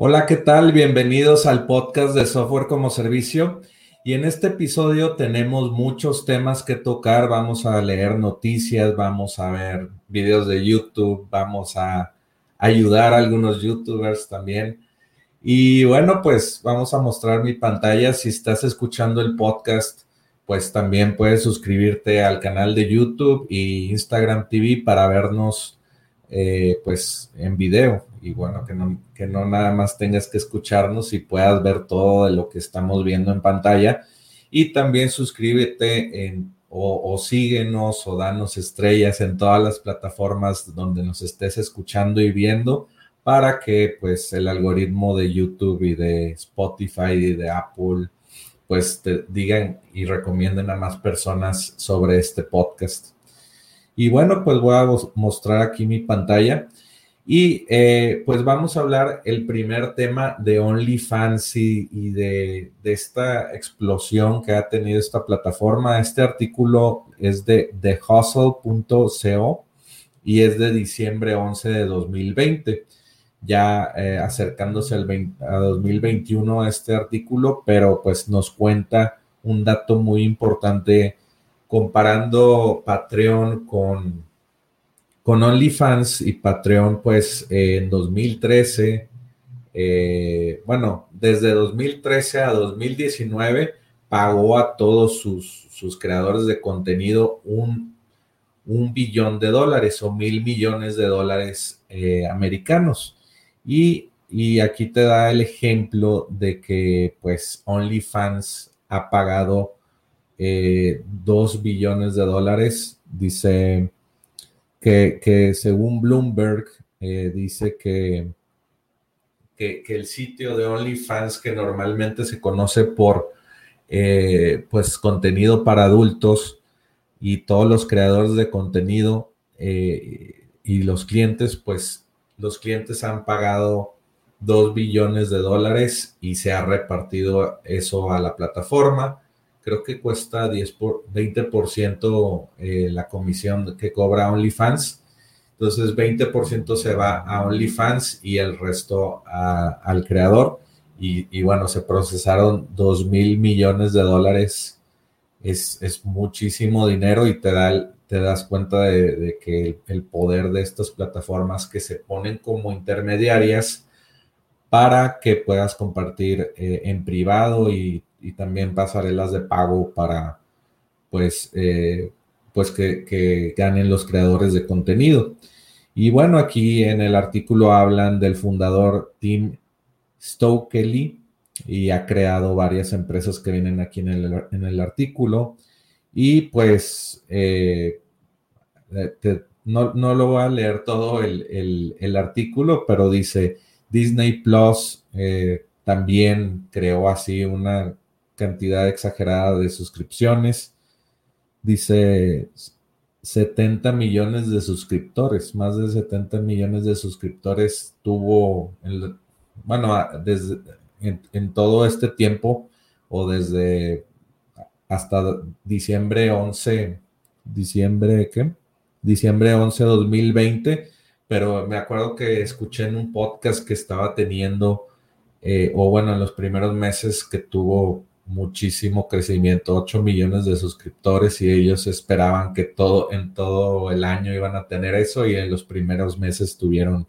Hola, ¿qué tal? Bienvenidos al podcast de Software como Servicio. Y en este episodio tenemos muchos temas que tocar. Vamos a leer noticias, vamos a ver videos de YouTube, vamos a ayudar a algunos youtubers también. Y bueno, pues vamos a mostrar mi pantalla. Si estás escuchando el podcast, pues también puedes suscribirte al canal de YouTube y Instagram TV para vernos eh, pues en video y bueno, que no, que no nada más tengas que escucharnos y puedas ver todo de lo que estamos viendo en pantalla. Y también suscríbete o, o, síguenos o danos estrellas en todas las plataformas donde nos estés escuchando y viendo para que pues el algoritmo de YouTube y de Spotify y de Apple pues te digan y recomienden a más personas sobre este podcast. Y bueno, pues voy a mostrar aquí mi pantalla. Y eh, pues vamos a hablar el primer tema de OnlyFans y, y de, esta explosión que ha tenido esta plataforma. Este artículo es de thehustle.co y es de diciembre 11 de 2020, ya eh, acercándose al a 2021 este artículo, pero pues nos cuenta un dato muy importante comparando Patreon con con OnlyFans y Patreon, pues en 2013, eh, bueno, desde 2013 a 2019 pagó a todos sus, sus creadores de contenido un, un, billón de dólares o mil millones de dólares eh, americanos. Y, y aquí te da el ejemplo de que pues OnlyFans ha pagado eh, dos billones de dólares, dice que, según Bloomberg eh, dice que, que, el sitio de OnlyFans, que normalmente se conoce por eh, pues contenido para adultos y todos los creadores de contenido eh, y los clientes, pues los clientes han pagado dos billones de dólares y se ha repartido eso a la plataforma creo que cuesta 10 por, 20% eh, la comisión que cobra OnlyFans. Entonces 20% se va a OnlyFans y el resto al creador. Y, bueno, se procesaron 2 mil millones de dólares. Es, es, muchísimo dinero y te, da, te das cuenta de, que el, poder de estas plataformas que se ponen como intermediarias para que puedas compartir eh, en privado y y también pasarelas de pago para pues, eh, pues que, ganen los creadores de contenido. Y bueno, aquí en el artículo hablan del fundador Tim Stokely y ha creado varias empresas que vienen aquí en el, artículo. Y pues eh, no, lo voy a leer todo el, artículo, pero dice Disney Plus eh, también creó así una cantidad exagerada de suscripciones. Dice 70 millones de suscriptores, más de 70 millones de suscriptores tuvo, bueno, desde, en, todo este tiempo o desde hasta diciembre 11, diciembre, ¿qué? diciembre 11 2020, pero me acuerdo que escuché en un podcast que estaba teniendo, eh, o bueno, en los primeros meses que tuvo muchísimo crecimiento, 8 millones de suscriptores y ellos esperaban que todo en todo el año iban a tener eso y en los primeros meses tuvieron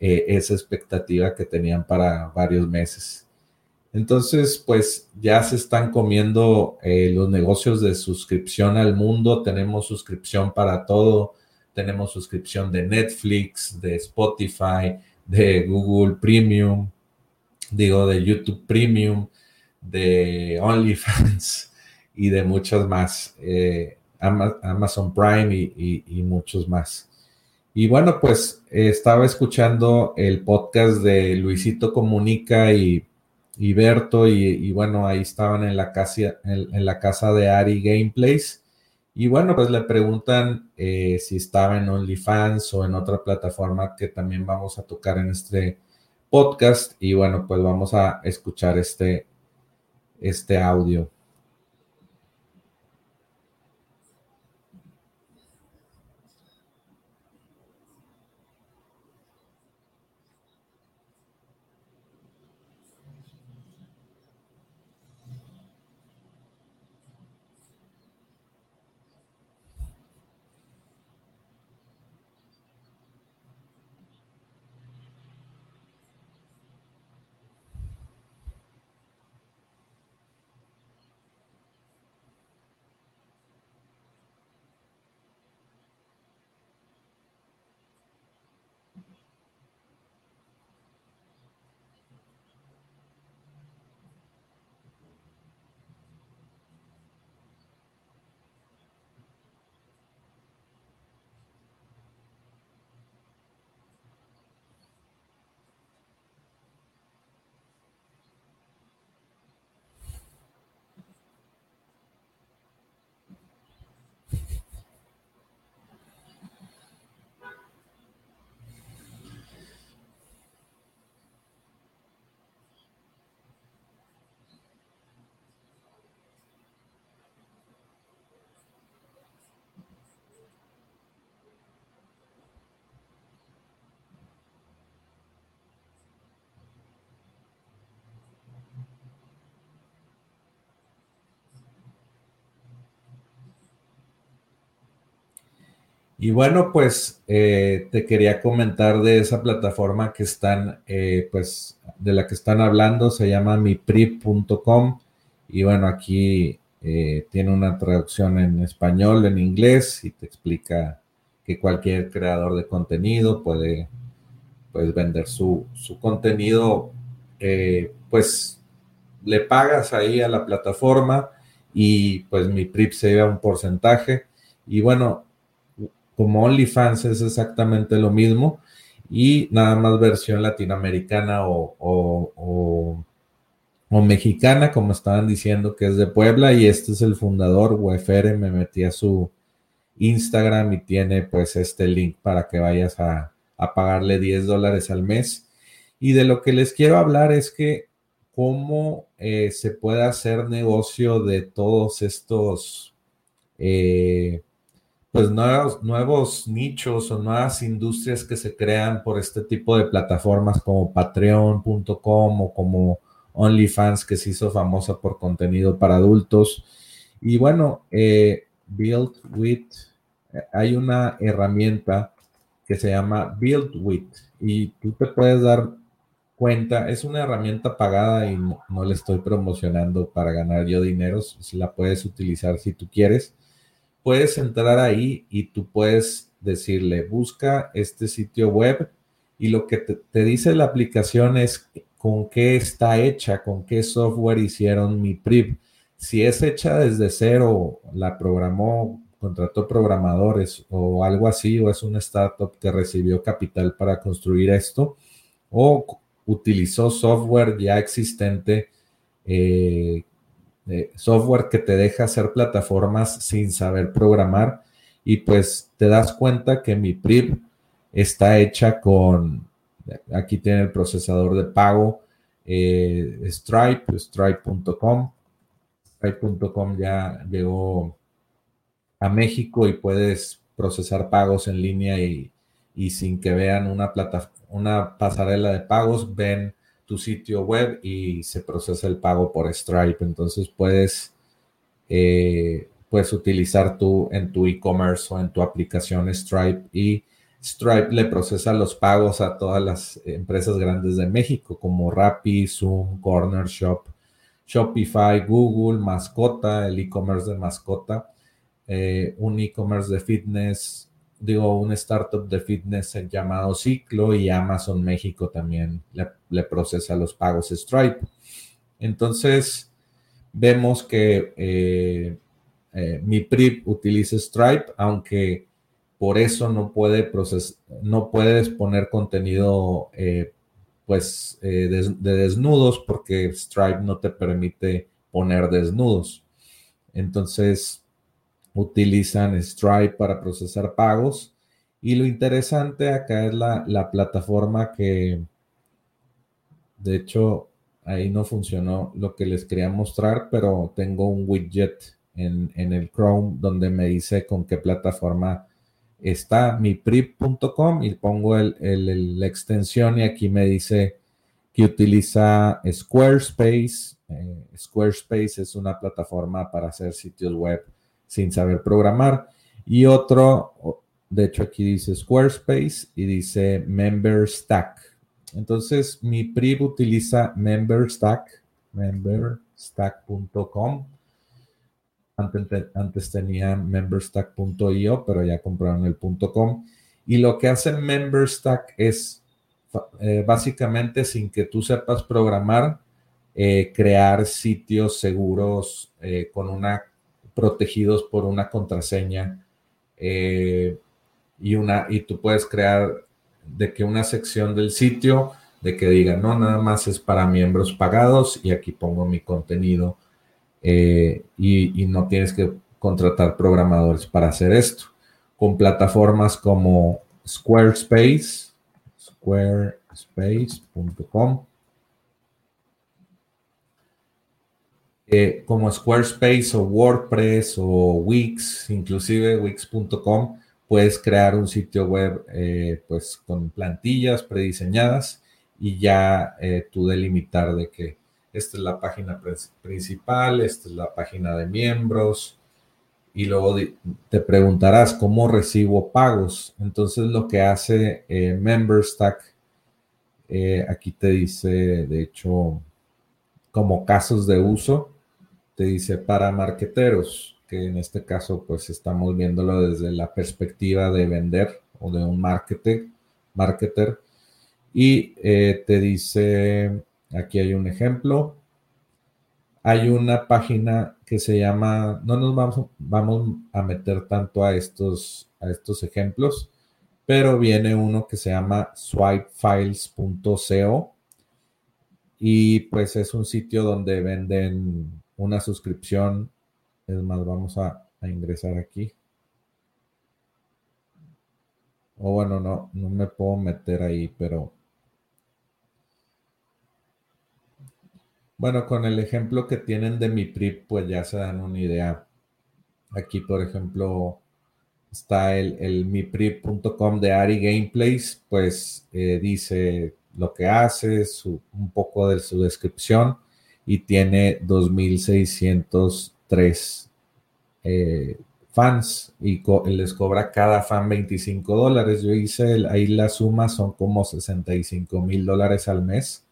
eh, esa expectativa que tenían para varios meses. Entonces, pues ya se están comiendo eh, los negocios de suscripción al mundo. Tenemos suscripción para todo. Tenemos suscripción de Netflix, de Spotify, de Google Premium, digo, de YouTube Premium, de OnlyFans y de muchos más. Eh, Amazon Prime y, muchos más. Y bueno, pues estaba escuchando el podcast de Luisito Comunica y y Berto, y, bueno, ahí estaban en la, casa, en, la casa de Ari Gameplays. Y bueno, pues le preguntan eh, si estaba en OnlyFans o en otra plataforma que también vamos a tocar en este podcast. Y bueno, pues vamos a escuchar este, este audio. Y bueno, pues eh, te quería comentar de esa plataforma que están, eh, pues, de la que están hablando, se llama miprip.com. Y bueno, aquí eh, tiene una traducción en español, en inglés, y te explica que cualquier creador de contenido puede pues, vender su, su contenido, pues le pagas ahí a la plataforma y pues mi se lleva un porcentaje. Y bueno, como OnlyFans es exactamente lo mismo y nada más versión latinoamericana o, mexicana, como estaban diciendo que es de Puebla y este es el fundador, Wefere, me metí a su Instagram y tiene pues este link para que vayas a, pagarle 10 dólares al mes. Y de lo que les quiero hablar es que cómo eh, se puede hacer negocio de todos estos eh, pues nuevos, nuevos nichos o nuevas industrias que se crean por este tipo de plataformas como patreon.com o como OnlyFans que se hizo famosa por contenido para adultos. Y bueno, eh, Build With, hay una herramienta que se llama Build With y tú te puedes dar cuenta, es una herramienta pagada y no, no le estoy promocionando para ganar yo dinero, si la puedes utilizar si tú quieres puedes entrar ahí y tú puedes decirle, busca este sitio web y lo que te, dice la aplicación es con qué está hecha, con qué software hicieron mi PRIV. Si es hecha desde cero, la programó, contrató programadores o algo así, o es una startup que recibió capital para construir esto, o utilizó software ya existente eh, software que te deja hacer plataformas sin saber programar y pues te das cuenta que mi PRIP está hecha con, aquí tiene el procesador de pago, eh, Stripe, stripe.com. Stripe.com ya llegó a México y puedes procesar pagos en línea y, sin que vean una, plata, una pasarela de pagos, ven tu sitio web y se procesa el pago por Stripe. Entonces puedes, eh, puedes utilizar tú en tu e-commerce o en tu aplicación Stripe y Stripe le procesa los pagos a todas las empresas grandes de México como Rappi, Zoom, Corner Shop, Shopify, Google, Mascota, el e-commerce de Mascota, eh, un e-commerce de fitness, digo, un startup de fitness llamado Ciclo y Amazon México también le, procesa los pagos Stripe. Entonces, vemos que eh, eh, mi PRIP utiliza Stripe, aunque por eso no, puede no puedes poner contenido eh, pues de, desnudos porque Stripe no te permite poner desnudos. Entonces utilizan Stripe para procesar pagos y lo interesante acá es la, plataforma que de hecho ahí no funcionó lo que les quería mostrar, pero tengo un widget en, en el Chrome donde me dice con qué plataforma está mi prip.com y pongo el, la extensión y aquí me dice que utiliza Squarespace. Eh, Squarespace es una plataforma para hacer sitios web sin saber programar. Y otro, de hecho aquí dice Squarespace y dice MemberStack. Entonces mi PRIP utiliza MemberStack, memberstack.com antes, tenían memberstack.io, pero ya compraron el .com. Y lo que hace Memberstack es eh, básicamente, sin que tú sepas programar, eh, crear sitios seguros eh, con una protegidos por una contraseña y una y tú puedes crear de que una sección del sitio de que diga no nada más es para miembros pagados y aquí pongo mi contenido eh, y, no tienes que contratar programadores para hacer esto. Con plataformas como Squarespace, squarespace.com, eh, como Squarespace o WordPress o Wix, inclusive Wix.com, puedes crear un sitio web eh, pues con plantillas prediseñadas y ya tú delimitar de que esta es la página principal, esta es la página de miembros, y luego te preguntarás cómo recibo pagos. Entonces lo que hace eh, MemberStack, eh, aquí te dice, de hecho, como casos de uso, te dice para marqueteros, que en este caso pues estamos viéndolo desde la perspectiva de vender o de un marketer, marketer y eh, te dice Aquí hay un ejemplo. Hay una página que se llama, no nos vamos, vamos a meter tanto a estos, a estos ejemplos, pero viene uno que se llama swipefiles.co y pues es un sitio donde venden una suscripción. Es más, vamos a, a ingresar aquí. O bueno, no, no me puedo meter ahí, pero Bueno, con el ejemplo que tienen de mi PRIP, pues ya se dan una idea. Aquí, por ejemplo, está el, el miprip.com de Ari Gameplays, pues eh, dice lo que hace, un poco de su descripción y tiene 2.603 eh, fans y les cobra cada fan 25 dólares. Yo hice ahí la suma, son como 65 mil dólares al mes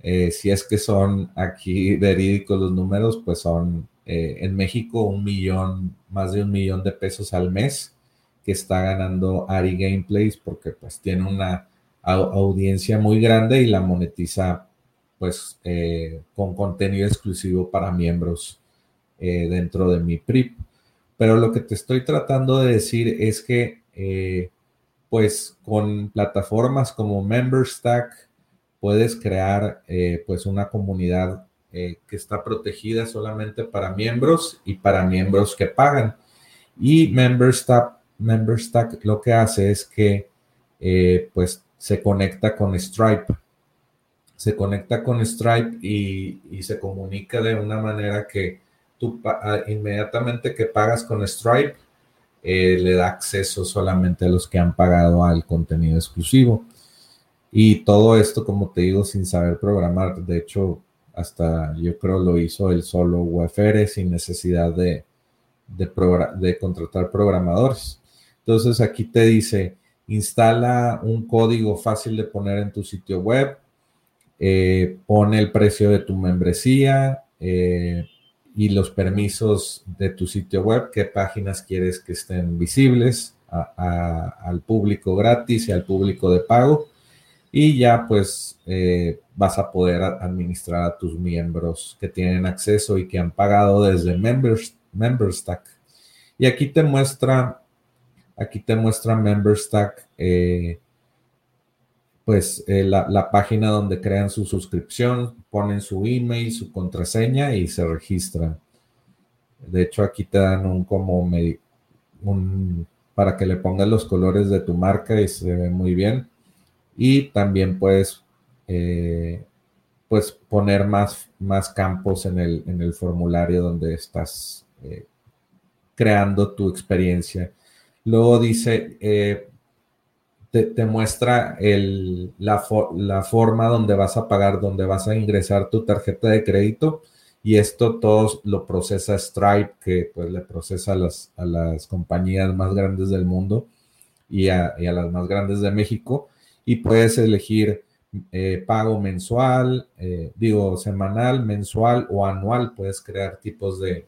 eh, si es que son aquí verídicos los números, pues son eh, en México un millón, más de un millón de pesos al mes que está ganando Ari Gameplays porque pues tiene una audiencia muy grande y la monetiza pues eh, con contenido exclusivo para miembros dentro de mi PRIP. Pero lo que te estoy tratando de decir es que pues con plataformas como MemberStack, puedes crear eh, pues una comunidad eh, que está protegida solamente para miembros y para miembros que pagan. Y MemberStack, MemberStack lo que hace es que eh, pues se conecta con Stripe. Se conecta con Stripe y, se comunica de una manera que tú ah, inmediatamente que pagas con Stripe, eh, le da acceso solamente a los que han pagado al contenido exclusivo. Y todo esto, como te digo, sin saber programar. De hecho, hasta yo creo lo hizo el solo UFR sin necesidad de, de, contratar programadores. Entonces aquí te dice, instala un código fácil de poner en tu sitio web, eh, pone el precio de tu membresía eh, y los permisos de tu sitio web, qué páginas quieres que estén visibles al público gratis y al público de pago y ya pues eh, vas a poder administrar a tus miembros que tienen acceso y que han pagado desde Members, MemberStack. Y aquí te muestra, aquí te muestra MemberStack, pues eh, la, página donde crean su suscripción, ponen su email, su contraseña y se registran. De hecho, aquí te dan un como para que le pongas los colores de tu marca y se ve muy bien y también puedes eh, pues poner más, más campos en el, en el formulario donde estás eh, creando tu experiencia. Luego dice, te, muestra el, la, la, forma donde vas a pagar, donde vas a ingresar tu tarjeta de crédito y esto todo lo procesa Stripe, que pues le procesa a las, a las compañías más grandes del mundo y a, y a las más grandes de México y puedes elegir eh, pago mensual, eh, digo semanal, mensual o anual. Puedes crear tipos de,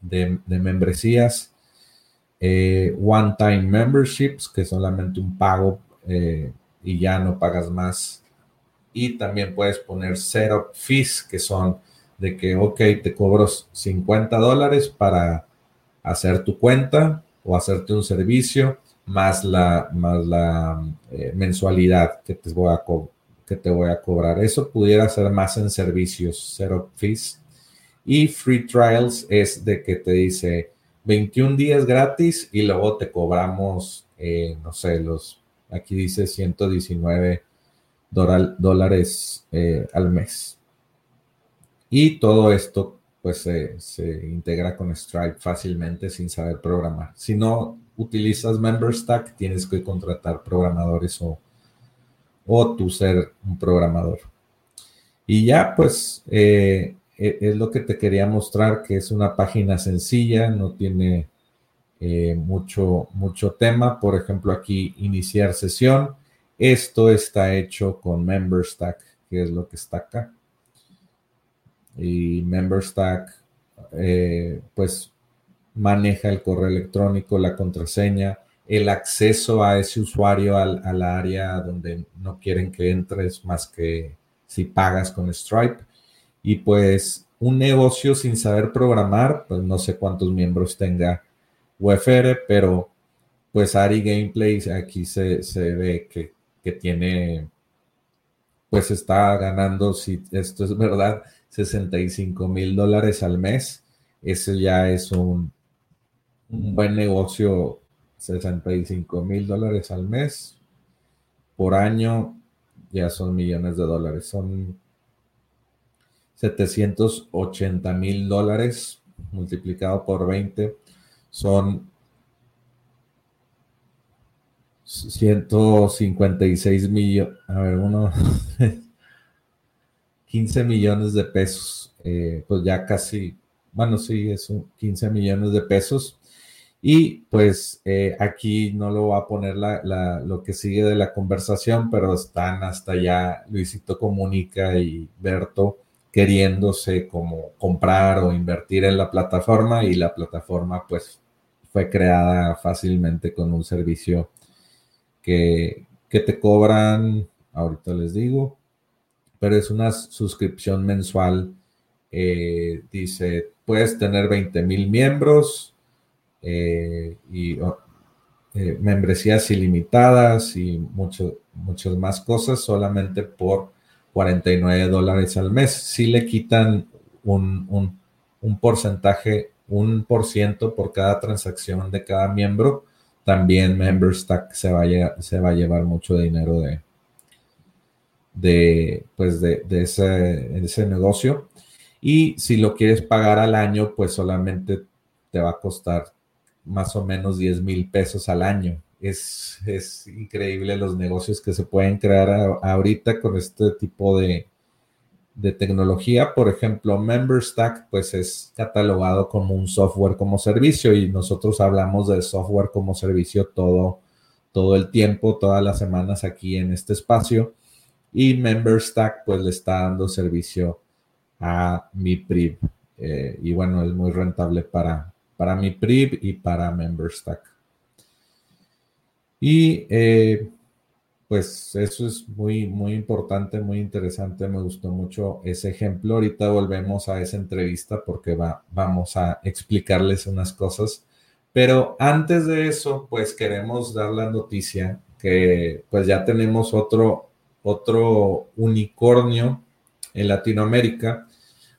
de, membresías. Eh, one-time memberships, que solamente un pago y ya no pagas más. Y también puedes poner setup fees, que son de que, ok, te cobro 50 dólares para hacer tu cuenta o hacerte un servicio más la, más la eh, mensualidad que te, voy a que te voy a cobrar. Eso pudiera ser más en servicios, zero fees. Y free trials es de que te dice 21 días gratis y luego te cobramos, eh, no sé, los, aquí dice 119 dólares eh, al mes. Y todo esto pues se, integra con Stripe fácilmente sin saber programar. Si no utilizas MemberStack, tienes que contratar programadores o, o tú ser un programador. Y ya, pues, eh, es lo que te quería mostrar, que es una página sencilla, no tiene eh, mucho, mucho tema. Por ejemplo, aquí iniciar sesión. Esto está hecho con MemberStack, que es lo que está acá. Y MemberStack, eh, pues maneja el correo electrónico, la contraseña, el acceso a ese usuario al, área donde no quieren que entres más que si pagas con Stripe. Y pues un negocio sin saber programar, pues no sé cuántos miembros tenga UFR, pero pues Ari Gameplay aquí se, ve que, que, tiene, pues está ganando, si esto es verdad, 65 mil dólares al mes. Eso ya es un, un buen negocio, 65 mil dólares al mes, por año ya son millones de dólares, son 780 mil dólares multiplicado por 20, son 156 millones, a ver, uno, 15 millones de pesos, eh, pues ya casi, bueno, sí, es un 15 millones de pesos. Y pues eh, aquí no lo voy a poner lo que sigue de la conversación, pero están hasta ya Luisito Comunica y Berto queriéndose como comprar o invertir en la plataforma y la plataforma pues fue creada fácilmente con un servicio que, te cobran, ahorita les digo, pero es una suscripción mensual. Eh, dice, puedes tener 20 mil miembros, eh, y eh, membresías ilimitadas y mucho, muchas más cosas solamente por 49 dólares al mes. Si le quitan un, porcentaje, un por ciento por cada transacción de cada miembro, también MemberStack se se va a llevar mucho dinero de, de, pues de, de ese, ese negocio. Y si lo quieres pagar al año, pues solamente te va a costar más o menos 10 mil pesos al año. Es, es, increíble los negocios que se pueden crear ahorita con este tipo de, de tecnología. Por ejemplo, MemberStack, pues es catalogado como un software como servicio y nosotros hablamos de software como servicio todo, todo el tiempo, todas las semanas aquí en este espacio. Y MemberStack, pues le está dando servicio a mi PRIV. Eh, y bueno, es muy rentable para, para mi PRIV y para MemberStack. Y eh, pues eso es muy, muy importante, muy interesante. Me gustó mucho ese ejemplo. Ahorita volvemos a esa entrevista porque va, vamos a explicarles unas cosas. Pero antes de eso, pues queremos dar la noticia que pues ya tenemos otro, otro unicornio en Latinoamérica,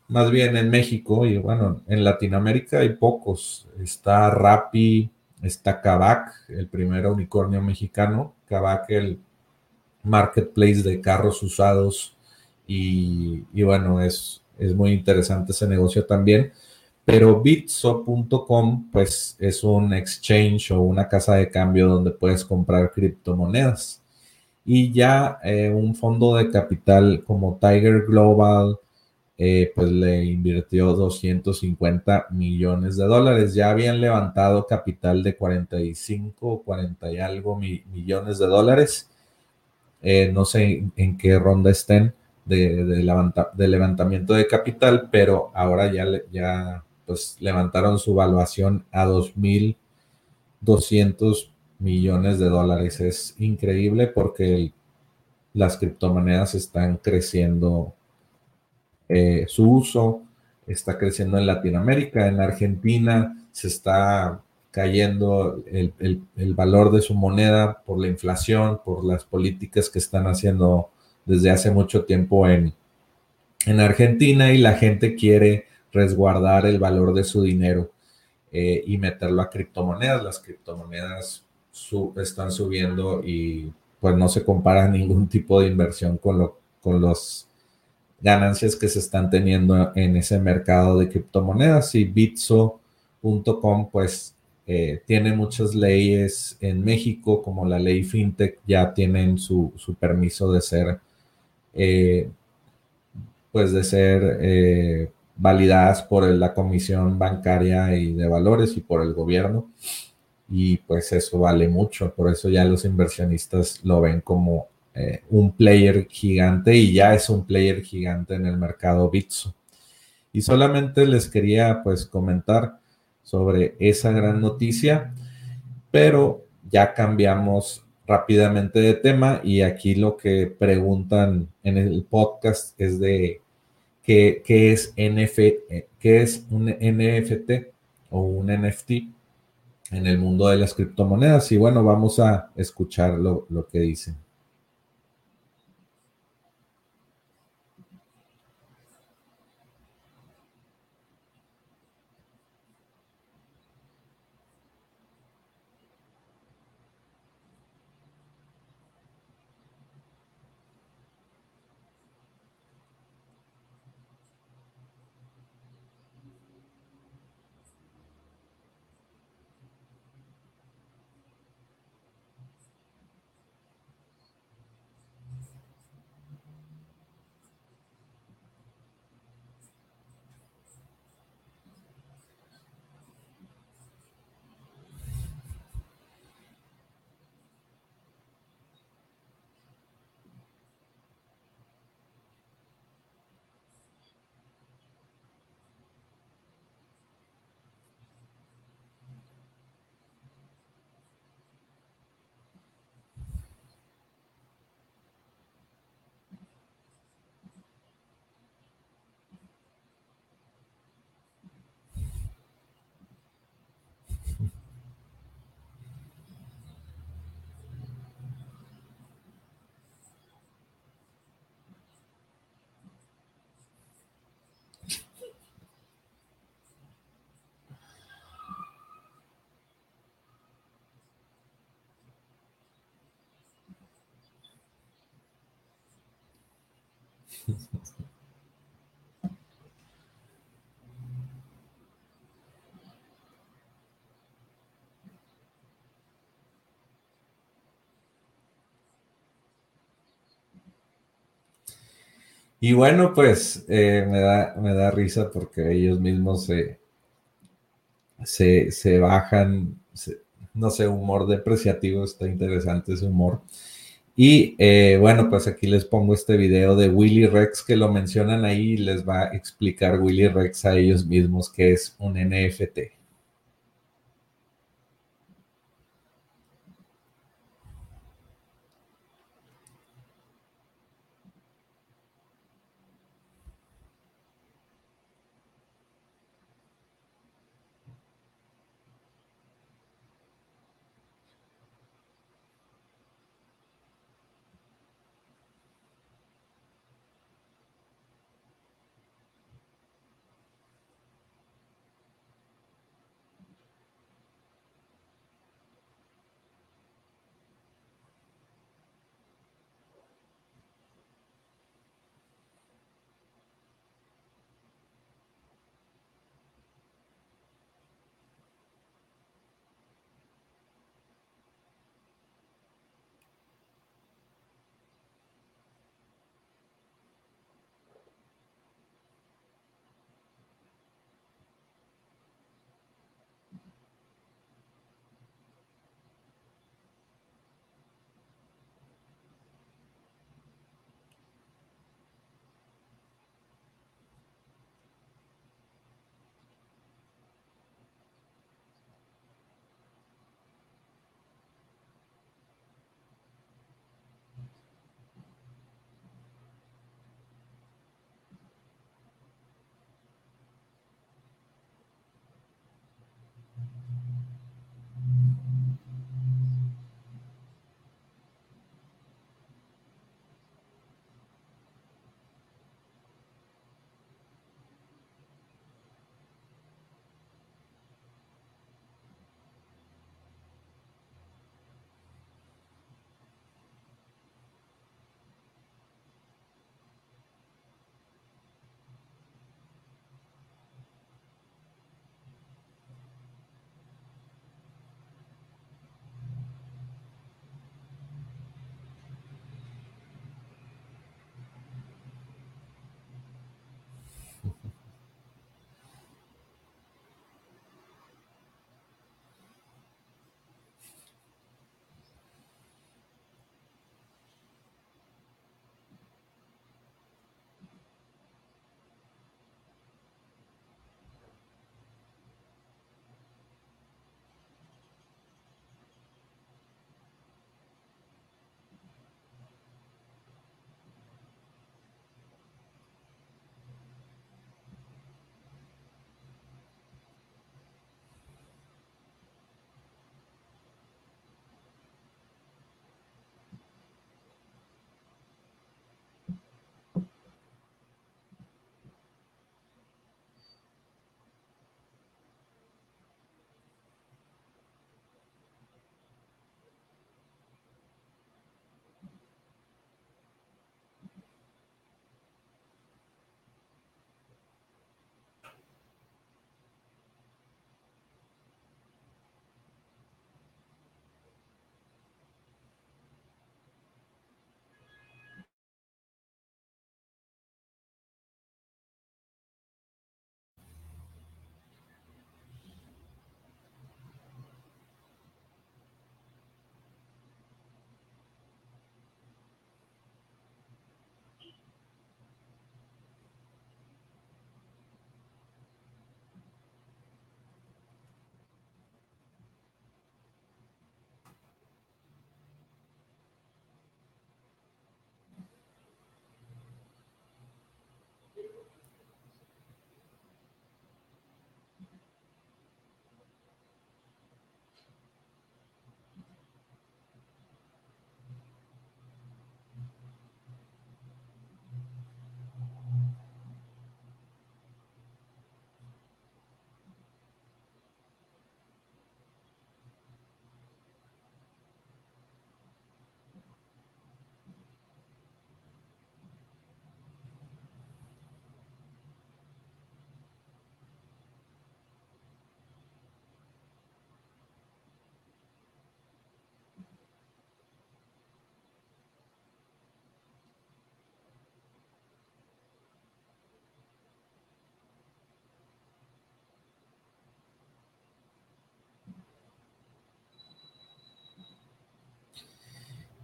más bien en México, y bueno, en Latinoamérica hay pocos. Está Rappi, está Kavak, el primer unicornio mexicano. Kavak, el marketplace de carros usados y, bueno, es, es muy interesante ese negocio también. Pero Bitso.com, pues es un exchange o una casa de cambio donde puedes comprar criptomonedas. Y ya eh, un fondo de capital como Tiger Global, eh, pues le invirtió 250 millones de dólares. Ya habían levantado capital de 45 o 40 y algo millones de dólares. Eh, no sé en, qué ronda estén de, levantamiento de capital, pero ahora ya, ya pues, levantaron su valuación a 2.200 millones de dólares. Es increíble porque las criptomonedas están creciendo, eh, su uso está creciendo en Latinoamérica, en Argentina se está cayendo el, valor de su moneda por la inflación, por las políticas que están haciendo desde hace mucho tiempo en, en Argentina y la gente quiere resguardar el valor de su dinero eh, y meterlo a criptomonedas. Las criptomonedas están subiendo y pues no se compara ningún tipo de inversión con, lo, con las ganancias que se están teniendo en ese mercado de criptomonedas y Bitso.com pues eh, tiene muchas leyes en México, como la ley FinTech, ya tienen su, permiso de ser, eh, pues de ser eh, validadas por la Comisión Bancaria y de Valores y por el gobierno. Y pues eso vale mucho, por eso ya los inversionistas lo ven como un player gigante y ya es un player gigante en el mercado Bitso. Y solamente les quería pues comentar sobre esa gran noticia, pero ya cambiamos rápidamente de tema y aquí lo que preguntan en el podcast es de qué, es, NF, qué es un NFT o un NFT en el mundo de las criptomonedas. Y bueno, vamos a escuchar lo, lo que dicen. Y bueno, pues eh, me, da, me da risa porque ellos mismos se, se, se bajan, no sé, humor depreciativo, está interesante ese humor. Y eh, bueno, pues aquí les pongo este video de Willy Rex que lo mencionan ahí y les va a explicar Willy Rex a ellos mismos que es un NFT.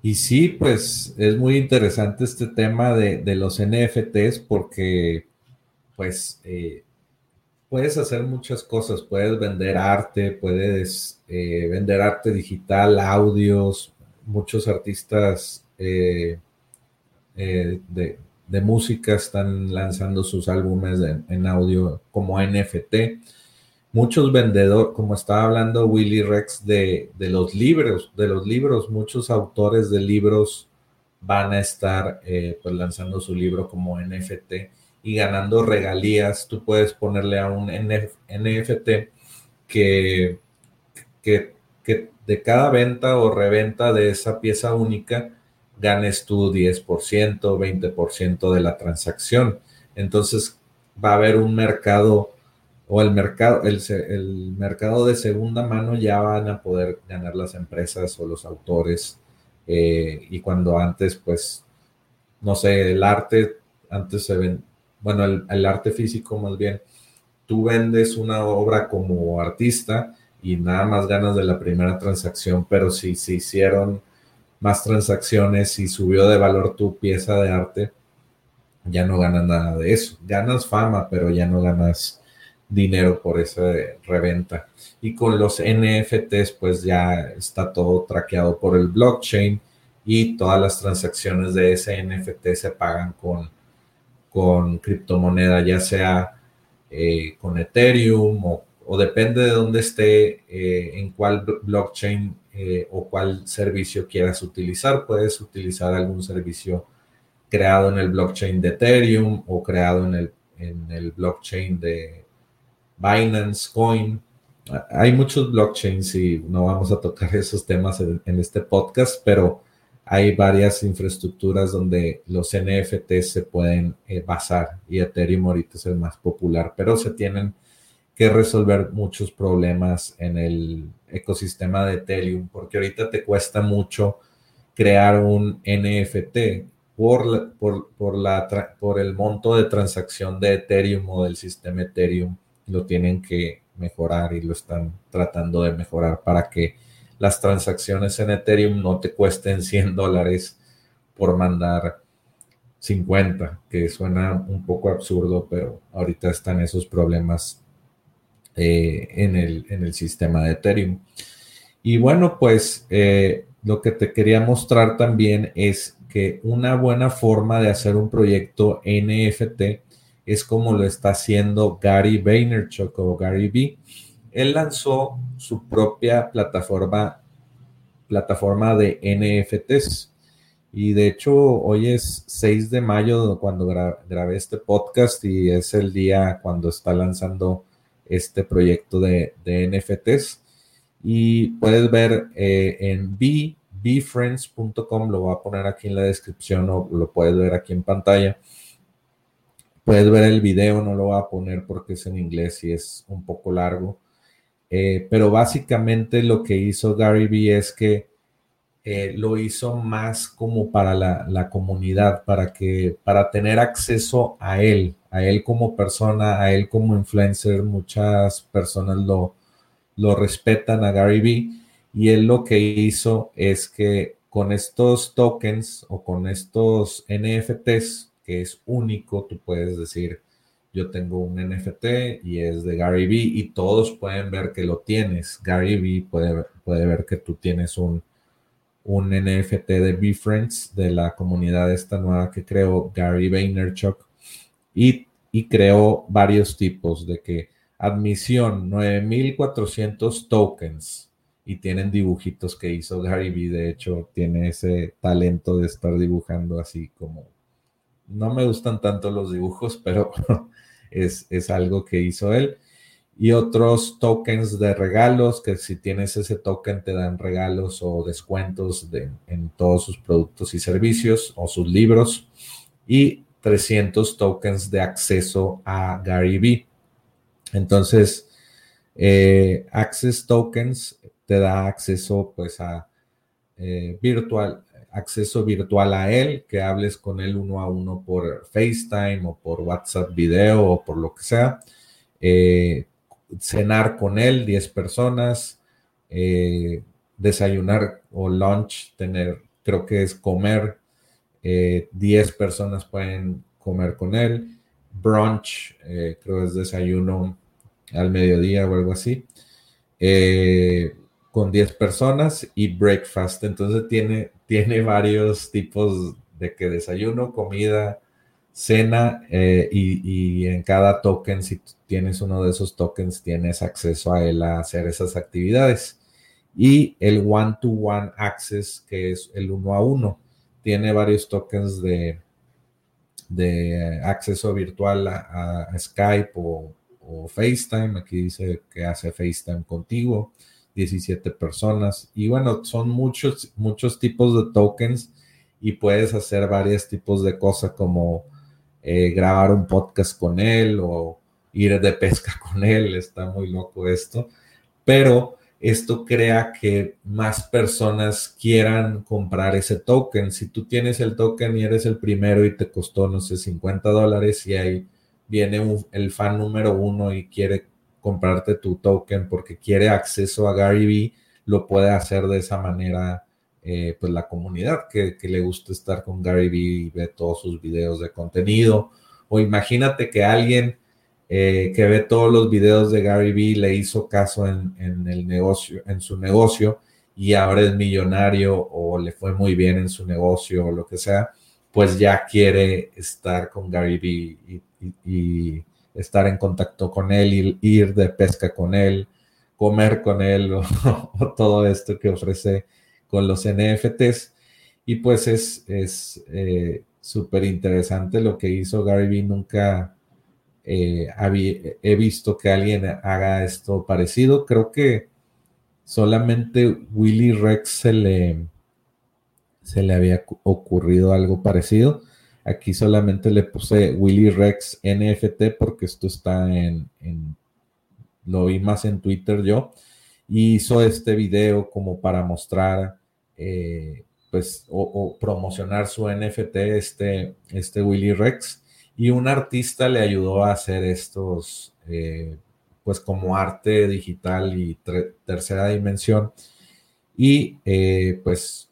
Y sí, pues es muy interesante este tema de, los NFTs porque pues eh, puedes hacer muchas cosas, puedes vender arte, puedes eh, vender arte digital, audios, muchos artistas eh, de, música están lanzando sus álbumes en audio como NFT muchos vendedores, como estaba hablando Willy Rex de, los libros, de los libros, muchos autores de libros van a estar eh, pues lanzando su libro como NFT y ganando regalías. Tú puedes ponerle a un NFT que, que, que de cada venta o reventa de esa pieza única ganes tú 10%, 20% de la transacción. Entonces va a haber un mercado o el mercado, el, mercado de segunda mano ya van a poder ganar las empresas o los autores. Eh, y cuando antes, pues, no sé, el arte, antes se ven, bueno, el, arte físico más bien, tú vendes una obra como artista y nada más ganas de la primera transacción, pero si se hicieron más transacciones y subió de valor tu pieza de arte, ya no ganas nada de eso. Ganas fama, pero ya no ganas dinero por esa reventa. Y con los NFTs, pues ya está todo traqueado por el blockchain y todas las transacciones de ese NFT se pagan con, con criptomoneda, ya sea eh, con Ethereum o, depende de dónde esté, eh, en cuál blockchain eh, o cuál servicio quieras utilizar. Puedes utilizar algún servicio creado en el blockchain de Ethereum o creado en el, en el blockchain de Binance, Coin. Hay muchos blockchains y no vamos a tocar esos temas en, este podcast, pero hay varias infraestructuras donde los NFTs se pueden eh, basar y Ethereum ahorita es el más popular, pero se tienen que resolver muchos problemas en el ecosistema de Ethereum, porque ahorita te cuesta mucho crear un NFT por, por, por, la, por el monto de transacción de Ethereum o del sistema Ethereum lo tienen que mejorar y lo están tratando de mejorar para que las transacciones en Ethereum no te cuesten 100 dólares por mandar 50, que suena un poco absurdo, pero ahorita están esos problemas eh, en, el, en, el, sistema de Ethereum. Y bueno, pues eh, lo que te quería mostrar también es que una buena forma de hacer un proyecto NFT es como lo está haciendo Gary Vaynerchuk o Gary B. Él lanzó su propia plataforma, plataforma de NFTs. Y de hecho, hoy es 6 de mayo cuando grabé este podcast y es el día cuando está lanzando este proyecto de, NFTs. Y puedes ver eh, en bfriends.com, lo voy a poner aquí en la descripción o lo puedes ver aquí en pantalla Puedes ver el video, no lo voy a poner porque es en inglés y es un poco largo. Eh, pero básicamente lo que hizo Gary Vee es que eh, lo hizo más como para la, comunidad, para que, para tener acceso a él, a él como persona, a él como influencer. Muchas personas lo, lo respetan a Gary Vee y él lo que hizo es que con estos tokens o con estos NFTs que es único, tú puedes decir, yo tengo un NFT y es de Gary Vee y todos pueden ver que lo tienes. Gary Vee puede, puede ver que tú tienes un, un NFT de BeFriends de la comunidad esta nueva que creó Gary Vaynerchuk y, y creó varios tipos de que admisión 9400 tokens y tienen dibujitos que hizo Gary Vee. De hecho, tiene ese talento de estar dibujando así como no me gustan tanto los dibujos, pero es, algo que hizo él. Y otros tokens de regalos, que si tienes ese token te dan regalos o descuentos de, en todos sus productos y servicios o sus libros. Y 300 tokens de acceso a Gary Vee. Entonces, eh, Access Tokens te da acceso pues a eh, virtual, acceso virtual a él, que hables con él uno a uno por FaceTime o por WhatsApp video o por lo que sea. Eh, cenar con él, 10 personas, eh, desayunar o lunch, tener, creo que es comer, 10 eh, personas pueden comer con él, brunch, creo es desayuno al mediodía o algo así, con 10 personas y breakfast, entonces tiene, tiene varios tipos de que desayuno, comida, cena y, y, en cada token, si tienes uno de esos tokens, tienes acceso a él a hacer esas actividades y el one-to-one access, que es el uno a uno. Tiene varios tokens de, de acceso virtual a, Skype o, FaceTime. Aquí dice que hace FaceTime contigo, 17 personas. Y bueno, son muchos, muchos tipos de tokens y puedes hacer varios tipos de cosas como eh, grabar un podcast con él o ir de pesca con él. Está muy loco esto. Pero esto crea que más personas quieran comprar ese token. Si tú tienes el token y eres el primero y te costó, no sé, 50 dólares y ahí viene el fan número uno y quiere comprarte tu token porque quiere acceso a Gary Vee, lo puede hacer de esa manera, eh, pues la comunidad que, le gusta estar con Gary Vee y ve todos sus videos de contenido. O imagínate que alguien eh, que ve todos los videos de Gary Vee, le hizo caso en, el negocio, en su negocio y ahora es millonario o le fue muy bien en su negocio o lo que sea, pues ya quiere estar con Gary Vee y, estar en contacto con él, ir de pesca con él, comer con él o, todo esto que ofrece con los NFTs. Y pues es eh, súper interesante lo que hizo Gary Vee. Nunca, eh, he visto que alguien haga esto parecido. Creo que solamente Willy Rex se le, se le había ocurrido algo parecido. Aquí solamente le puse Willy Rex NFT porque esto está en, lo vi más en Twitter yo. Y hizo este video como para mostrar, eh, pues, o, promocionar su NFT, este, este Willy Rex y un artista le ayudó a hacer estos, eh, pues como arte digital y tercera dimensión. Y eh, pues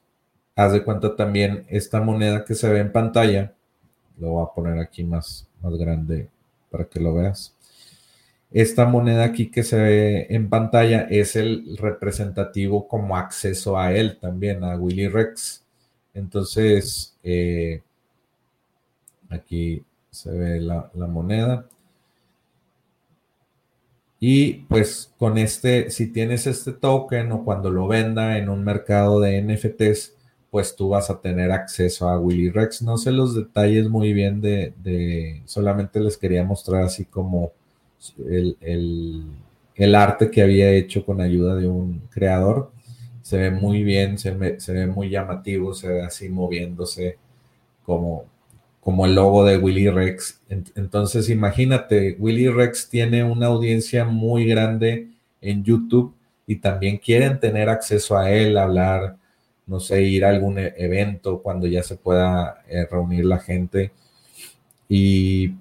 haz de cuenta también esta moneda que se ve en pantalla, lo voy a poner aquí más, más grande para que lo veas. Esta moneda aquí que se ve en pantalla es el representativo como acceso a él también, a Willy Rex. Entonces, eh, aquí se ve la, moneda. Y pues con este, si tienes este token o cuando lo venda en un mercado de NFTs, pues tú vas a tener acceso a Willy Rex. No sé los detalles muy bien de, solamente les quería mostrar así como el, el, arte que había hecho con ayuda de un creador. Se ve muy bien, se, se ve muy llamativo, se ve así moviéndose como, como el logo de Willy Rex. Entonces, imagínate, Willy Rex tiene una audiencia muy grande en YouTube y también quieren tener acceso a él, hablar, no sé, ir a algún e-, evento cuando ya se pueda eh, reunir la gente. Y,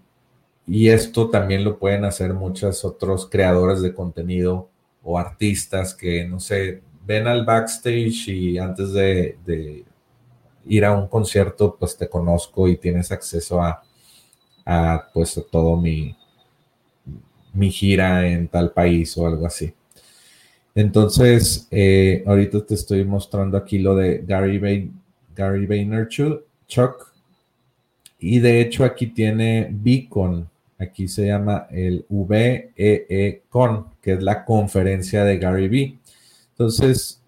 y esto también lo pueden hacer muchos otros creadores de contenido o artistas que, no sé, ven al backstage y antes de, ir a un concierto, pues te conozco y tienes acceso a, a pues todo mi, mi gira en tal país o algo así. Entonces, eh, ahorita te estoy mostrando aquí lo de Gary, Gary Vaynerchuk. Y de hecho aquí tiene Beacon. Aquí se llama el VEE Con, que es la conferencia de Gary V. Entonces,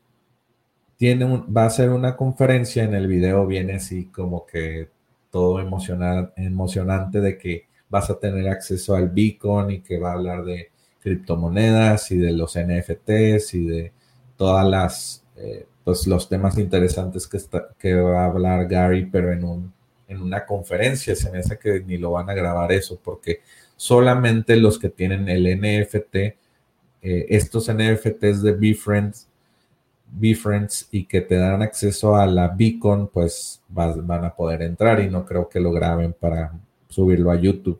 tiene va a ser una conferencia, en el video viene así como que todo emocionante de que vas a tener acceso al beacon y que va a hablar de criptomonedas y de los NFTs y de todas las, eh, pues los temas interesantes que, está, que va a hablar Gary, pero en, un, en una conferencia. Se me hace que ni lo van a grabar eso porque solamente los que tienen el NFT, eh, estos NFTs de BeFriends, BeFriends y que te dan acceso a la Beacon, pues van a poder entrar y no creo que lo graben para subirlo a YouTube.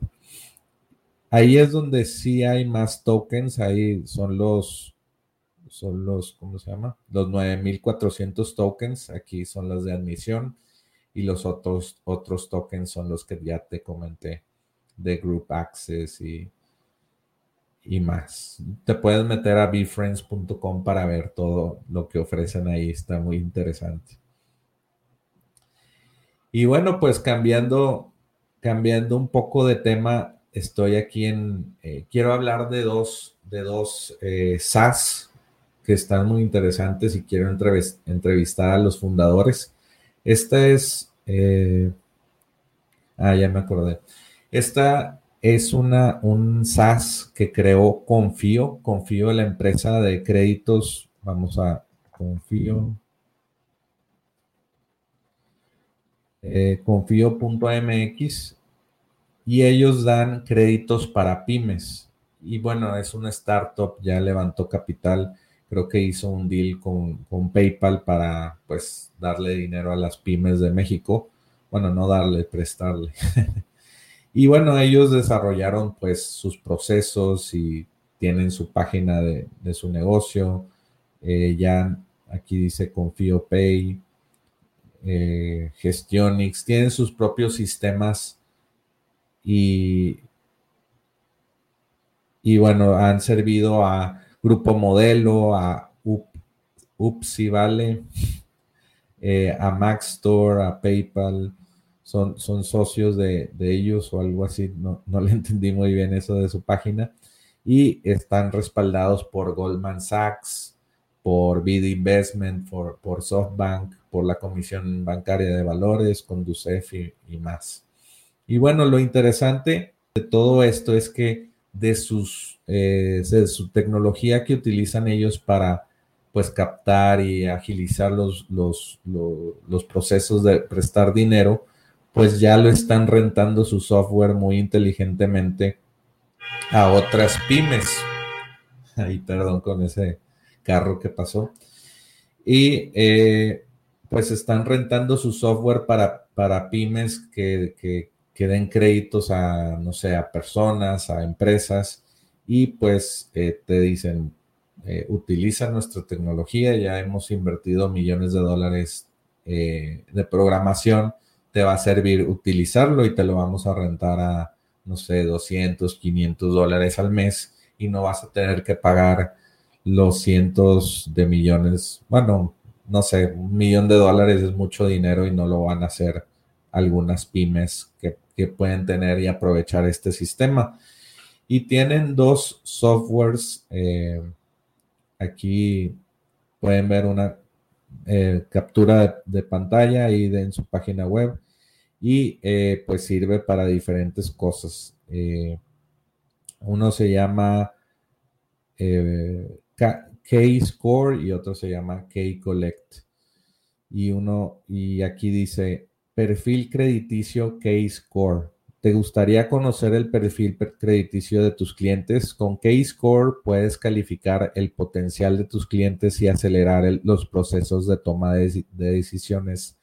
Ahí es donde sí hay más tokens, ahí son los, son los, ¿cómo se llama? Los 9400 tokens, aquí son las de admisión y los otros, otros tokens son los que ya te comenté de Group Access y, y más. Te puedes meter a befriends.com para ver todo lo que ofrecen ahí, está muy interesante. Y bueno, pues cambiando, cambiando un poco de tema, estoy aquí en, eh, quiero hablar de dos, de dos eh, SaaS que están muy interesantes y quiero entrevistar a los fundadores. Esta es, eh, ah, ya me acordé. Esta es una, un SaaS que creó Confío, Confío la empresa de créditos, vamos a Confío. Eh, confío.mx y ellos dan créditos para pymes. Y bueno, es una startup, ya levantó capital, creo que hizo un deal con, con PayPal para pues darle dinero a las pymes de México. Bueno, no darle, prestarle. y bueno, ellos desarrollaron pues sus procesos y tienen su página de, su negocio. Eh, ya aquí dice Confío Pay, eh, Gestionix, tienen sus propios sistemas y, y bueno, han servido a Grupo Modelo, a Upsi Vale, eh, a Max Store, a PayPal, son, son socios de, ellos o algo así, no, no le entendí muy bien eso de su página, y están respaldados por Goldman Sachs, por Bid Investment, por, por SoftBank, por la Comisión Bancaria de Valores, con DUCEF y, más. Y bueno, lo interesante de todo esto es que de, sus, eh, de su tecnología que utilizan ellos para pues captar y agilizar los, los, los, procesos de prestar dinero, pues ya lo están rentando su software muy inteligentemente a otras pymes. Ay, perdón con ese carro que pasó. Y eh, pues están rentando su software para, para pymes que, que, den créditos a, no sé, a personas, a empresas, y pues eh, te dicen, eh, utiliza nuestra tecnología, ya hemos invertido millones de dólares de programación, te va a servir utilizarlo y te lo vamos a rentar a, no sé, 200, 500 dólares al mes y no vas a tener que pagar los cientos de millones, bueno, no sé, un millón de dólares es mucho dinero y no lo van a hacer algunas pymes que, pueden tener y aprovechar este sistema. Y tienen dos softwares. Eh, aquí pueden ver una eh, captura de, pantalla ahí en su página web y eh, pues sirve para diferentes cosas. uno se llama K-Score y otro se llama K-Collect. Y uno, y aquí dice perfil crediticio K-Score. ¿Te gustaría conocer el perfil crediticio de tus clientes? Con K-Score puedes calificar el potencial de tus clientes y acelerar los procesos de toma de, de decisiones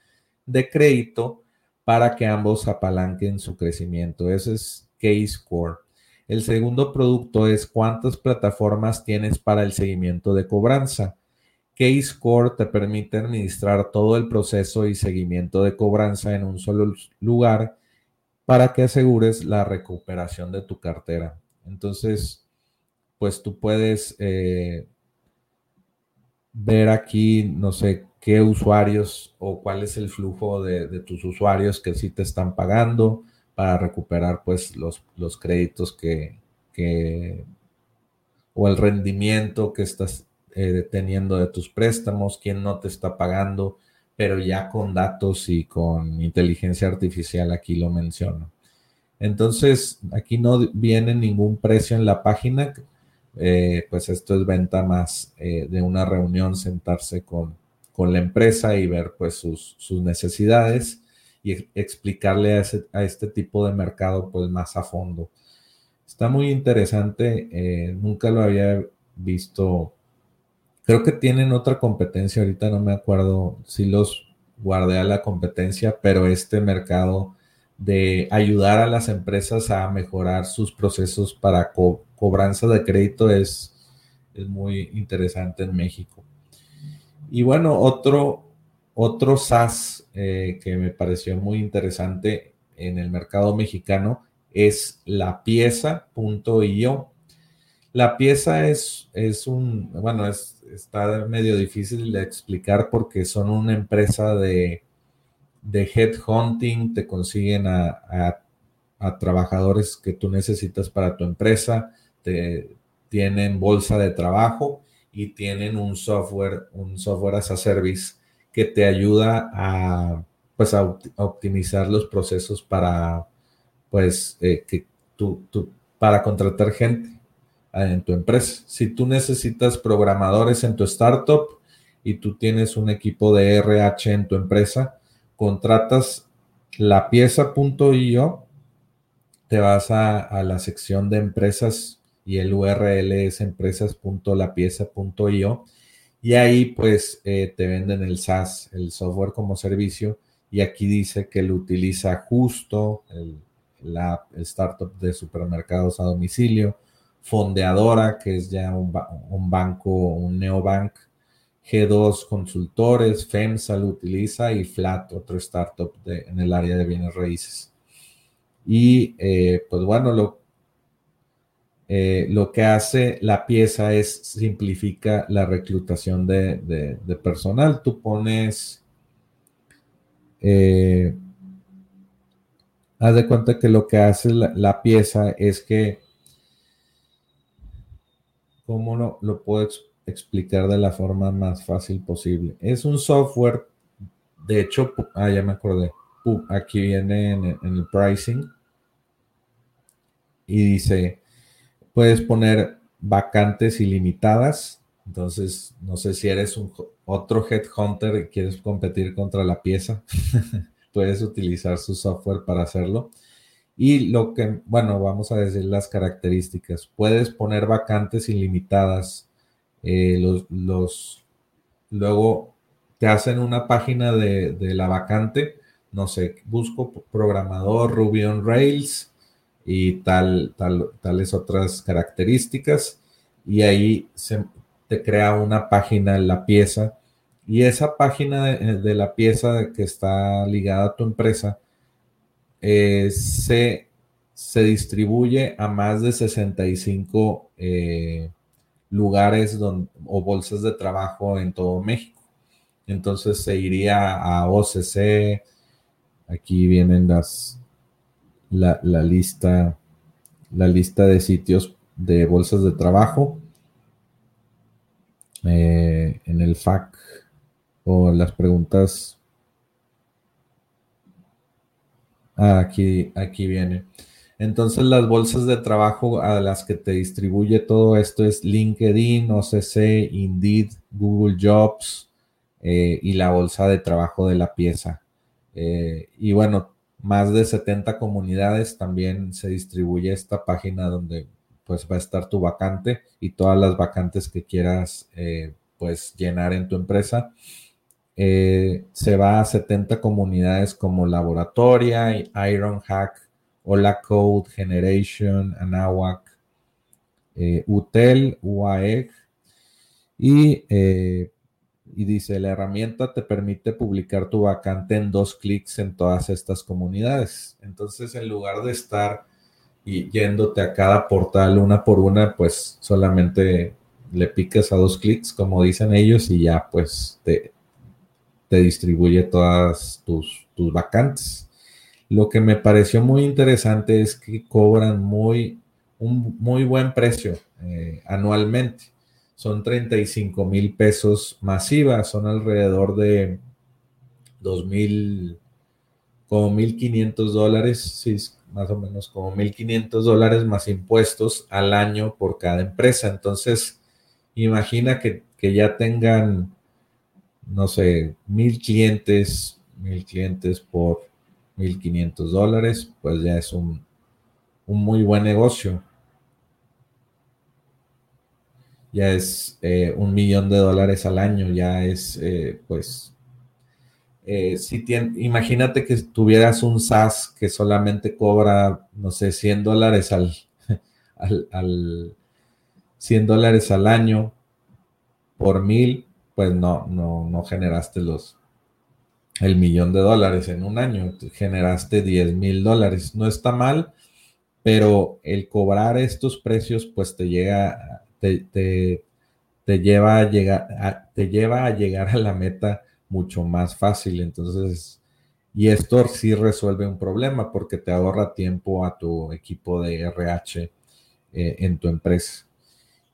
de crédito para que ambos apalanquen su crecimiento. Ese es K-Score. El segundo producto es cuántas plataformas tienes para el seguimiento de cobranza. K-Score te permite administrar todo el proceso y seguimiento de cobranza en un solo lugar para que asegures la recuperación de tu cartera. Entonces, pues tú puedes eh, ver aquí, no sé, qué usuarios o cuál es el flujo de, de tus usuarios que sí te están pagando, para recuperar pues los, los créditos que, o el rendimiento que estás eh, teniendo de tus préstamos, quién no te está pagando, pero ya con datos y con inteligencia artificial aquí lo menciono. Entonces, aquí no viene ningún precio en la página, eh, pues esto es venta más eh, de una reunión, sentarse con, con, la empresa y ver pues sus, sus necesidades y explicarle a, este tipo de mercado pues más a fondo. Está muy interesante, eh, nunca lo había visto. Creo que tienen otra competencia, ahorita no me acuerdo si los guardé a la competencia, pero este mercado de ayudar a las empresas a mejorar sus procesos para cobranza de crédito es, es muy interesante en México. Y bueno, otro, otro SaaS eh, que me pareció muy interesante en el mercado mexicano es la pieza.io. La pieza es, es un, bueno, es, está medio difícil de explicar porque son una empresa de, de headhunting, te consiguen a, a, trabajadores que tú necesitas para tu empresa, te, tienen bolsa de trabajo y tienen un software, un software as a service que te ayuda a, pues, a, optimizar los procesos para, pues, eh, que tú, para contratar gente en tu empresa. Si tú necesitas programadores en tu startup y tú tienes un equipo de RH en tu empresa, contratas la pieza.io, te vas a, la sección de empresas y el URL es empresas.lapieza.io y ahí pues eh, te venden el SaaS, el software como servicio. Y aquí dice que lo utiliza justo la startup de supermercados a domicilio, Fondeadora, que es ya un, un banco, un neobank, G2 Consultores, FEMSA lo utiliza y Flat, otro startup en el área de bienes raíces. Y eh, pues bueno, lo, eh, lo que hace la pieza es simplifica la reclutación de, personal. Tú pones, eh, haz de cuenta que lo que hace la, pieza es que, ¿cómo lo, lo puedo explicar? de la forma más fácil posible. Es un software, de hecho, ah, ya me acordé. aquí viene en, el pricing y dice, puedes poner vacantes ilimitadas. Entonces, no sé si eres un otro headhunter y quieres competir contra la pieza, puedes utilizar su software para hacerlo. Y lo que, bueno, vamos a decir las características. Puedes poner vacantes ilimitadas eh, los, los, luego te hacen una página de, la vacante, no sé, busco programador Ruby on Rails y tal, tal, tales otras características y ahí se, te crea una página en la pieza y esa página de, la pieza que está ligada a tu empresa eh, se, se, distribuye a más de 65 eh, lugares o bolsas de trabajo en todo México. Entonces se iría a OCC, aquí vienen las, la, lista, la lista de sitios de bolsas de trabajo. Eh, en el FAC o las preguntas. Ah, aquí, aquí viene. Entonces las bolsas de trabajo a las que te distribuye todo esto es LinkedIn, OCC, Indeed, Google Jobs eh, y la bolsa de trabajo de la pieza. Eh, y bueno, más de 70 comunidades también se distribuye esta página donde pues va a estar tu vacante y todas las vacantes que quieras eh, pues llenar en tu empresa. Se va a 70 comunidades como Laboratoria, Ironhack, Hola Code, Generation, Anahuac, eh, UTEL, UAEG. Y, eh, y dice, la herramienta te permite publicar tu vacante en dos clics en todas estas comunidades. Entonces, en lugar de estar y yéndote a cada portal una por una, pues solamente le piques a dos clics, como dicen ellos, y ya pues te, te distribuye todas tus, vacantes. Lo que me pareció muy interesante es que cobran muy, un muy buen precio eh, anualmente. Son 35 mil pesos masivas, son alrededor de 2 mil, como 1.500 dólares, más o menos como 1.500 dólares más impuestos al año por cada empresa. Entonces, imagina que, que ya tengan, no sé, mil clientes, mil clientes por 1.500 dólares, pues ya es un, muy buen negocio. Ya es eh, un millón de dólares al año, ya es, eh, pues, eh, si imagínate que tuvieras un SaaS que solamente cobra, no sé, 100 dólares al, al, 100 dólares al año por mil, pues no, no, no generaste los, el millón de dólares en un año, generaste 10 mil dólares. No está mal, pero el cobrar estos precios, pues te llega, te, te, lleva a llegar, te lleva a llegar a la meta mucho más fácil. Entonces, y esto sí resuelve un problema porque te ahorra tiempo a tu equipo de RH eh, en tu empresa.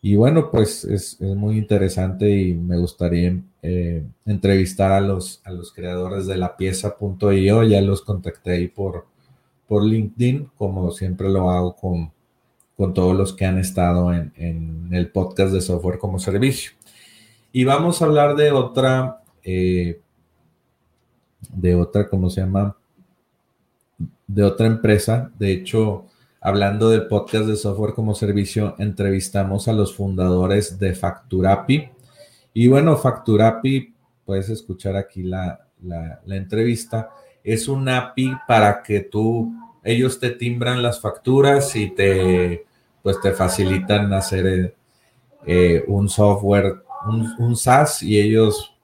Y bueno, pues es, muy interesante y me gustaría eh, entrevistar a los, a los creadores de la pieza.io. Ya los contacté ahí por, por LinkedIn, como siempre lo hago con, con todos los que han estado en, en, el podcast de software como servicio. Y vamos a hablar de otra, eh, de otra, ¿cómo se llama? De otra empresa. De hecho, Hablando del podcast de software como servicio, entrevistamos a los fundadores de Facturapi. Y bueno, Facturapi, puedes escuchar aquí la, entrevista, es un API para que tú, ellos te timbran las facturas y te, pues te facilitan hacer eh, un software, un, un, SaaS y ellos,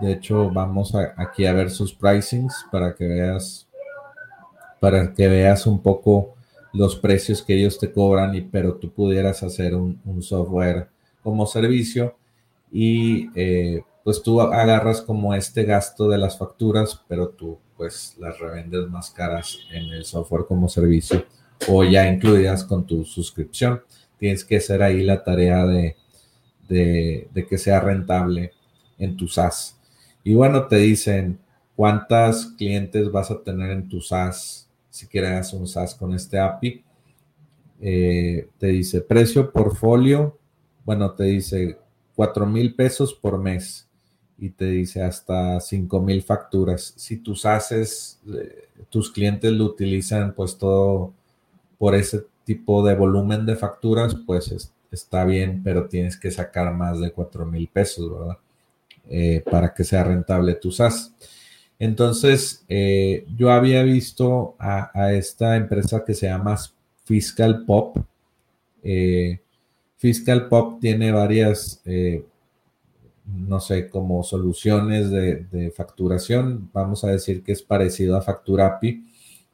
de hecho, vamos aquí a ver sus pricings para que veas, para que veas un poco los precios que ellos te cobran, y, pero tú pudieras hacer un, software como servicio y eh, pues tú agarras como este gasto de las facturas, pero tú pues las revendes más caras en el software como servicio o ya incluidas con tu suscripción. Tienes que hacer ahí la tarea de, de, de que sea rentable en tu SaaS. Y bueno, te dicen cuántas clientes vas a tener en tu SaaS si quieres un SaaS con este API. Eh, te dice precio portfolio, bueno, te dice 4 mil pesos por mes y te dice hasta 5 mil facturas. Si tus haces, eh, tus clientes lo utilizan pues todo por ese tipo de volumen de facturas, pues está bien, pero tienes que sacar más de 4 mil pesos, ¿verdad? Eh, para que sea rentable tu SaaS. Entonces, eh, yo había visto a, esta empresa que se llama Fiscal Pop. Eh, Fiscal Pop tiene varias, eh, no sé, como soluciones de, facturación. Vamos a decir que es parecido a Facturapi.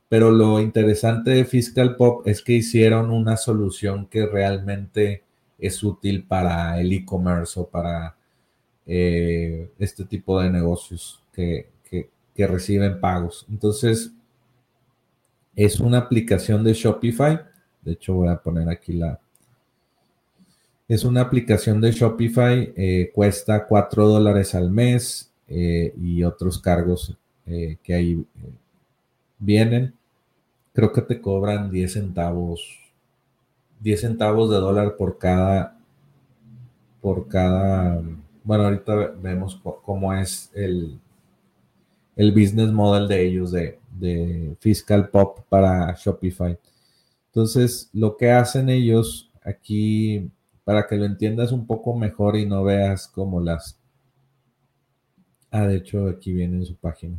Pero lo interesante de Fiscal Pop es que hicieron una solución que realmente es útil para el e-commerce o para este tipo de negocios que, que reciben pagos. Entonces, es una aplicación de Shopify. De hecho, voy a poner aquí la... Es una aplicación de Shopify, eh, cuesta 4 dólares al mes eh, y otros cargos eh, que ahí vienen. Creo que te cobran 10 centavos, 10 centavos de dólar por cada, por cada, bueno, ahorita vemos cómo es el, el business model de ellos de, Fiscal Pop para Shopify. Entonces, lo que hacen ellos aquí, para que lo entiendas un poco mejor y no veas como las... Ah, de hecho, aquí viene en su página.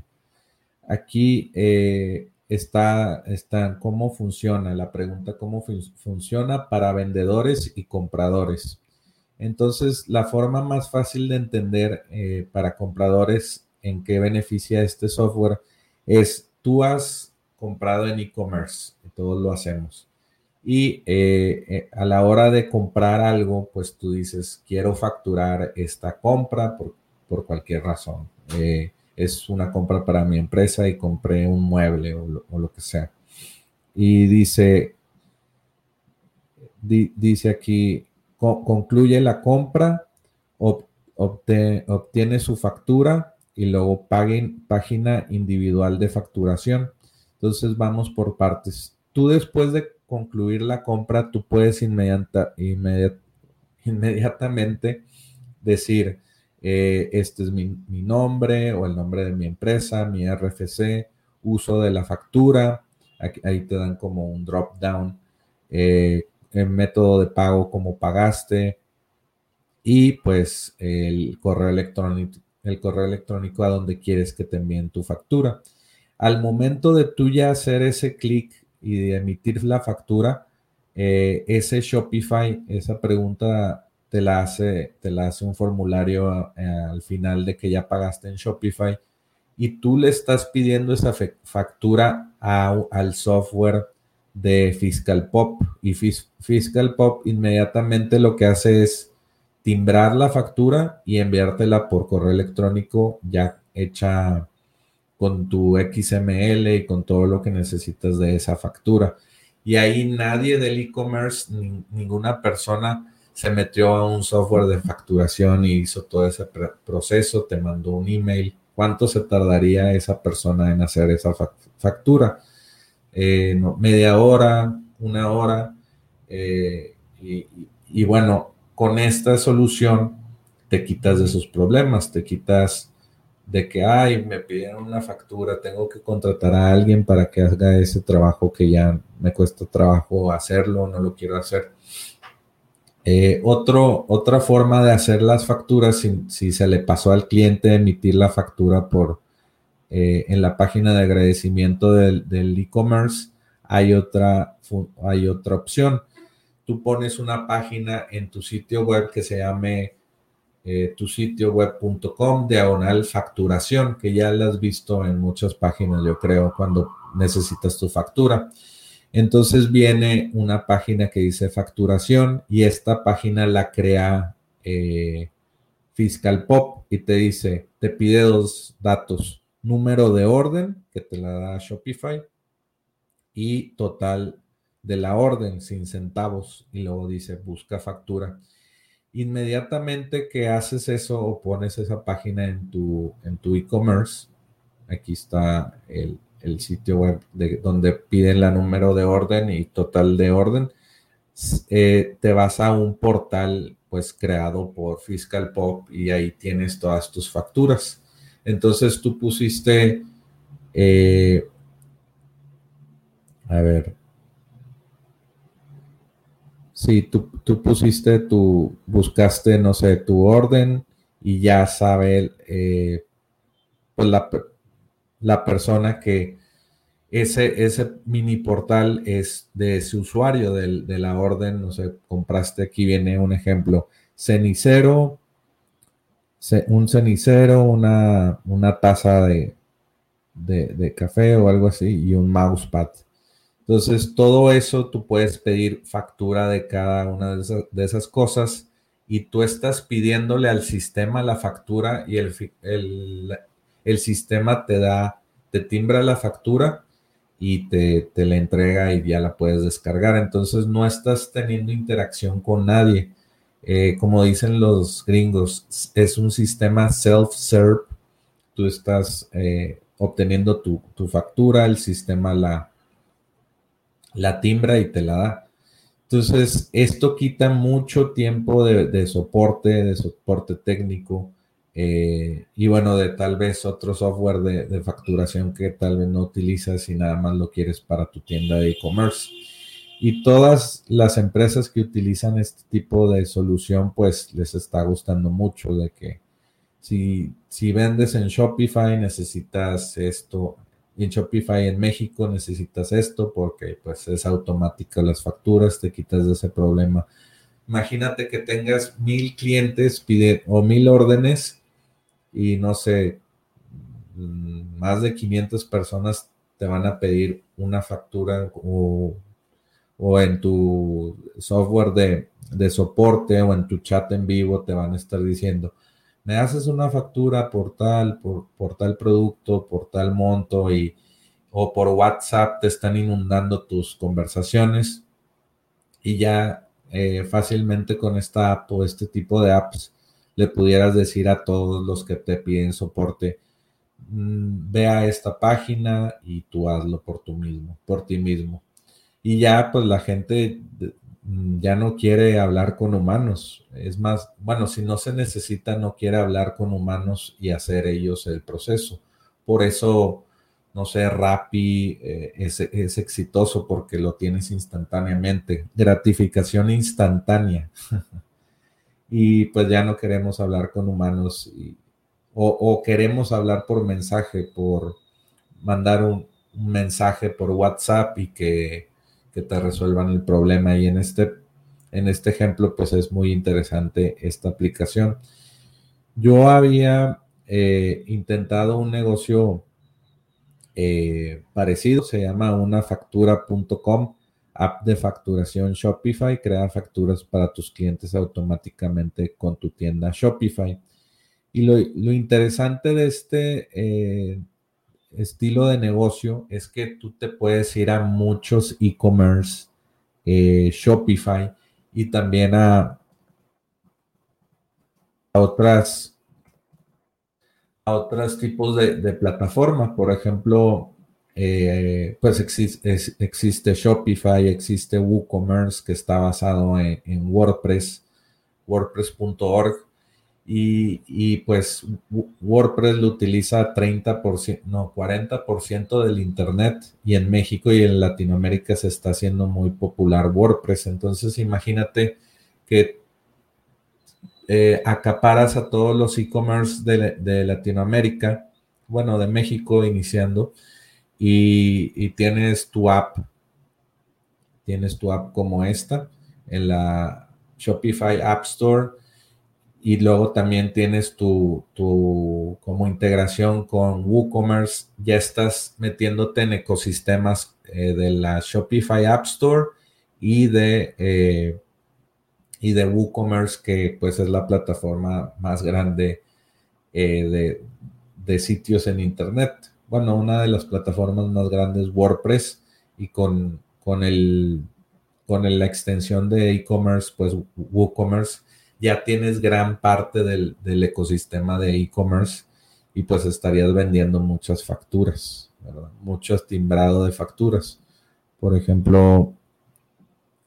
Aquí eh, está, está cómo funciona, la pregunta cómo funciona para vendedores y compradores. Entonces, la forma más fácil de entender eh, para compradores en qué beneficia este software es tú has comprado en e-commerce, todos lo hacemos. Y eh, eh, a la hora de comprar algo, pues tú dices, quiero facturar esta compra por, cualquier razón. Eh, es una compra para mi empresa y compré un mueble o lo, que sea. Y dice, dice aquí, concluye la compra, obtiene su factura y luego paguen, página individual de facturación. Entonces vamos por partes. Tú después de concluir la compra, tú puedes inmediata, inmediatamente decir, eh, este es mi, nombre o el nombre de mi empresa, mi RFC, uso de la factura. ahí te dan como un drop down, eh, el método de pago, como pagaste y pues el correo electrónico el correo electrónico a donde quieres que te envíen tu factura. Al momento de tú ya hacer ese clic y de emitir la factura, eh, ese Shopify, esa pregunta te la hace, te la hace un formulario eh, al final de que ya pagaste en Shopify y tú le estás pidiendo esa factura al software de Fiscal Pop y Fiscal Pop inmediatamente lo que hace es timbrar la factura y enviártela por correo electrónico ya hecha con tu XML y con todo lo que necesitas de esa factura. Y ahí nadie del e-commerce, ninguna persona se metió a un software de facturación y hizo todo ese proceso, te mandó un email. ¿Cuánto se tardaría esa persona en hacer esa factura? Eh, media hora, una hora. Eh, y bueno, con esta solución te quitas de esos problemas, te quitas de que, ay, me pidieron una factura, tengo que contratar a alguien para que haga ese trabajo que ya me cuesta trabajo hacerlo, no lo quiero hacer. Eh, otra forma de hacer las facturas, si, se le pasó al cliente emitir la factura por eh, en la página de agradecimiento del e-commerce, hay, otra, hay otra opción. Tú pones una página en tu sitio web que se llame eh, tu sitio web.com diagonal facturación, que ya la has visto en muchas páginas, yo creo, cuando necesitas tu factura. Entonces viene una página que dice facturación y esta página la crea eh, Fiscal Pop y te dice, te pide dos datos, número de orden que te la da Shopify y total de la orden sin centavos y luego dice busca factura inmediatamente que haces eso o pones esa página en tu en tu e-commerce, aquí está el, sitio web de, donde piden la número de orden y total de orden, eh, te vas a un portal pues creado por Fiscal Pop y ahí tienes todas tus facturas. Entonces tú pusiste, eh, a ver, Sí, tú, pusiste tu, buscaste, no sé, tu orden y ya sabe eh, pues la, persona que ese, ese mini portal es de ese usuario de la orden, no sé, compraste, aquí viene un ejemplo, cenicero, un cenicero, una, una taza de, de café o algo así y un mousepad. Entonces, todo eso tú puedes pedir factura de cada una de esas, cosas y tú estás pidiéndole al sistema la factura y el, el, sistema te da, te timbra la factura y te, te, la entrega y ya la puedes descargar. Entonces, no estás teniendo interacción con nadie. Eh, como dicen los gringos, es un sistema self-serve. Tú estás eh, obteniendo tu, tu factura, el sistema la la timbra y te la da. Entonces, esto quita mucho tiempo de, soporte, de soporte técnico eh, y bueno, de tal vez otro software de, facturación que tal vez no utilizas y nada más lo quieres para tu tienda de e-commerce. Y todas las empresas que utilizan este tipo de solución, pues les está gustando mucho de que si, si vendes en Shopify necesitas esto, en Shopify en México necesitas esto porque pues es automática las facturas, te quitas de ese problema. Imagínate que tengas mil clientes pide, o mil órdenes y no sé, más de 500 personas te van a pedir una factura o, en tu software de, de soporte o en tu chat en vivo te van a estar diciendo, me haces una factura por tal, por, tal producto, por tal monto y o por WhatsApp te están inundando tus conversaciones y ya eh, fácilmente con esta app o este tipo de apps le pudieras decir a todos los que te piden soporte, mm, ve a esta página y tú hazlo por tú mismo, por ti mismo. Y ya pues la gente ya no quiere hablar con humanos. Es más, bueno, si no se necesita, no quiere hablar con humanos y hacer ellos el proceso. Por eso, no sé, Rappi eh, es, es, exitoso porque lo tienes instantáneamente. Gratificación instantánea. y pues ya no queremos hablar con humanos o, queremos hablar por mensaje, por mandar un mensaje por WhatsApp y que que te resuelvan el problema. Y en este, en este ejemplo, pues es muy interesante esta aplicación. Yo había eh, intentado un negocio eh, parecido, se llama unafactura.com, app de facturación Shopify, crea facturas para tus clientes automáticamente con tu tienda Shopify. Y lo, interesante de este eh, estilo de negocio es que tú te puedes ir a muchos e-commerce, eh, Shopify y también a, otras a otros tipos de, plataformas. Por ejemplo, eh, pues existe, existe, Shopify, existe WooCommerce que está basado en, en WordPress, wordpress.org y, pues WordPress lo utiliza 30%, no, 40% del Internet y en México y en Latinoamérica se está haciendo muy popular WordPress. Entonces imagínate que eh, acaparas a todos los e-commerce de, Latinoamérica, bueno, de México iniciando, y, y tienes tu app, tienes tu app como esta en la Shopify App Store y luego también tienes tu, como integración con WooCommerce, ya estás metiéndote en ecosistemas eh, de la Shopify App Store y de, eh, y de WooCommerce, que pues es la plataforma más grande eh, de, sitios en Internet. Bueno, una de las plataformas más grandes, WordPress, y con, con, el, con la extensión de e-commerce, pues WooCommerce ya tienes gran parte del, ecosistema de e-commerce y pues estarías vendiendo muchas facturas, mucho timbrado de facturas. Por ejemplo,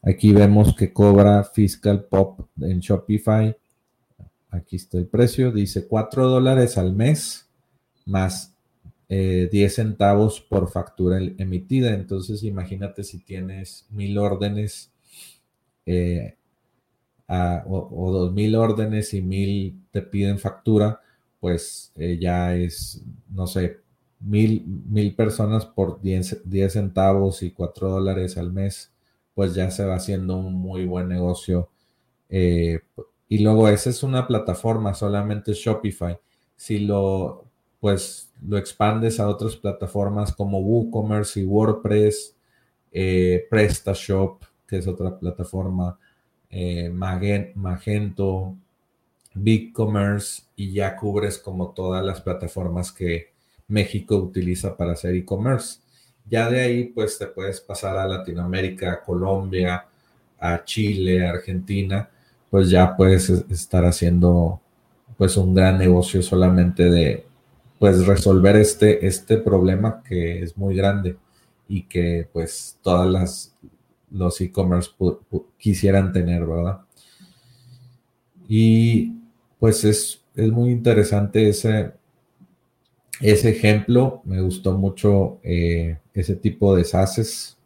aquí vemos que cobra Fiscal Pop en Shopify. Aquí está el precio, dice 4 dólares al mes más 10 eh, centavos por factura emitida. Entonces imagínate si tienes mil órdenes eh, o, dos mil órdenes y mil te piden factura, pues eh, ya es, no sé, mil, personas por 10, centavos y 4 dólares al mes, pues ya se va haciendo un muy buen negocio. Eh, y luego esa es una plataforma, solamente Shopify. Si lo, pues lo expandes a otras plataformas como WooCommerce y WordPress, eh, PrestaShop, que es otra plataforma, eh, Magento, BigCommerce y ya cubres como todas las plataformas que México utiliza para hacer e-commerce. Ya de ahí pues te puedes pasar a Latinoamérica, a Colombia, a Chile, a Argentina, pues ya puedes estar haciendo pues un gran negocio solamente de pues resolver este, este problema que es muy grande y que pues todas las, los e-commerce quisieran tener, ¿verdad? Y pues es, es muy interesante ese, ese ejemplo, me gustó mucho eh, ese tipo de SASes.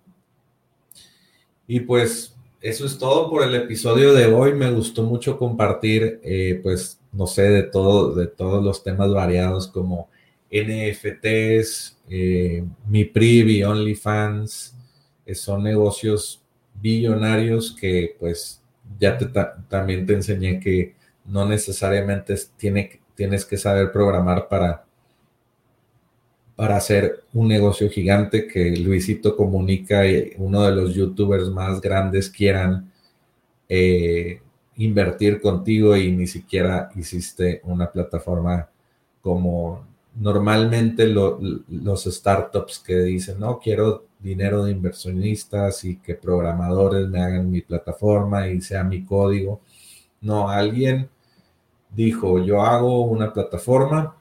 Y pues eso es todo por el episodio de hoy. Me gustó mucho compartir, eh, pues, no sé, de todo, de todos los temas variados como NFTs, eh, Mi Privi, OnlyFans, son negocios billonarios que pues ya te, también te enseñé que no necesariamente tiene, tienes que saber programar para, para hacer un negocio gigante que Luisito comunica y uno de los youtubers más grandes quieran eh, invertir contigo y ni siquiera hiciste una plataforma como normalmente los startups que dicen, no, quiero dinero de inversionistas y que programadores me hagan mi plataforma y sea mi código. No, alguien dijo, yo hago una plataforma,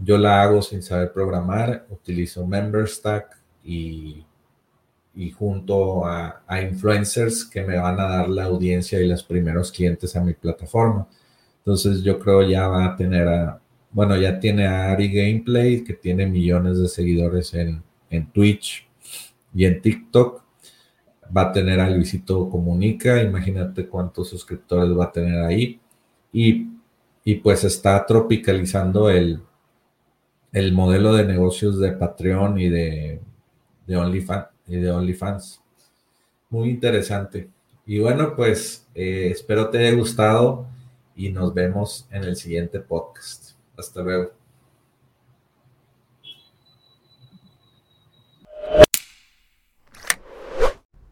yo la hago sin saber programar, utilizo MemberStack y, y junto a, influencers que me van a dar la audiencia y los primeros clientes a mi plataforma. Entonces yo creo ya va a tener a, bueno, ya tiene a Ari Gameplay que tiene millones de seguidores en, en Twitch y en TikTok va a tener a Luisito Comunica, imagínate cuántos suscriptores va a tener ahí. Y, pues está tropicalizando el, el modelo de negocios de Patreon y de, de, OnlyFans, y de OnlyFans. Muy interesante. Y bueno, pues eh, espero te haya gustado y nos vemos en el siguiente podcast. Hasta luego.